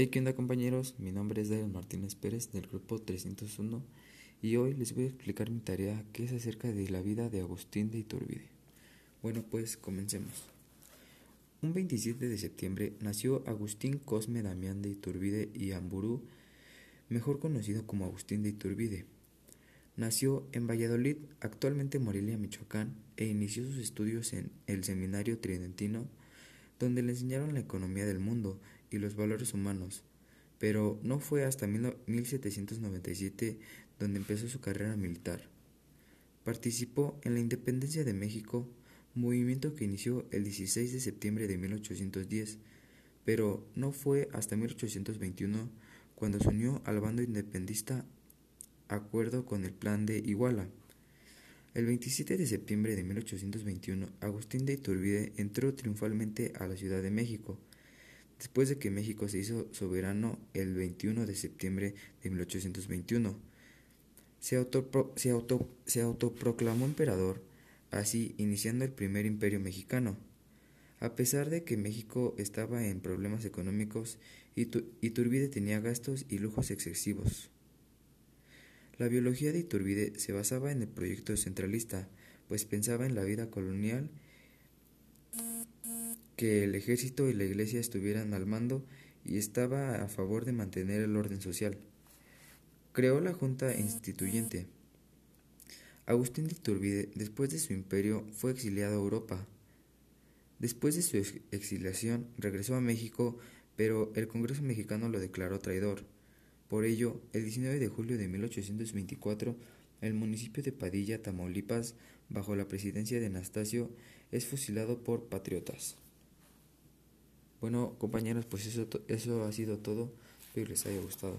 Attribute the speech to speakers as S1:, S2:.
S1: Hey, ¿qué onda compañeros? Mi nombre es David Martínez Pérez del grupo 301 y hoy les voy a explicar mi tarea que es acerca de la vida de Agustín de Iturbide. Bueno, pues comencemos. Un 27 de septiembre nació Agustín Cosme Damián de Iturbide y Amburú, mejor conocido como Agustín de Iturbide. Nació en Valladolid, actualmente Morelia, Michoacán, e inició sus estudios en el Seminario Tridentino, donde le enseñaron la economía del mundo y los valores humanos, pero no fue hasta 1797 donde empezó su carrera militar. Participó en la independencia de México, movimiento que inició el 16 de septiembre de 1810, pero no fue hasta 1821 cuando se unió al bando independista acuerdo con el plan de Iguala. El 27 de septiembre de 1821, Agustín de Iturbide entró triunfalmente a la Ciudad de México, después de que México se hizo soberano el 21 de septiembre de 1821. Se, autoproclamó emperador, así iniciando el primer imperio mexicano. A pesar de que México estaba en problemas económicos, Iturbide tenía gastos y lujos excesivos. La biología de Iturbide se basaba en el proyecto centralista, pues pensaba en la vida colonial que el ejército y la iglesia estuvieran al mando y estaba a favor de mantener el orden social. Creó la Junta Instituyente. Agustín de Iturbide, después de su imperio, fue exiliado a Europa. Después de su exiliación, regresó a México, pero el Congreso mexicano lo declaró traidor. Por ello, el 19 de julio de 1824, el municipio de Padilla, Tamaulipas, bajo la presidencia de Anastasio, es fusilado por patriotas. Bueno, compañeros, pues eso, eso ha sido todo. Espero les haya gustado.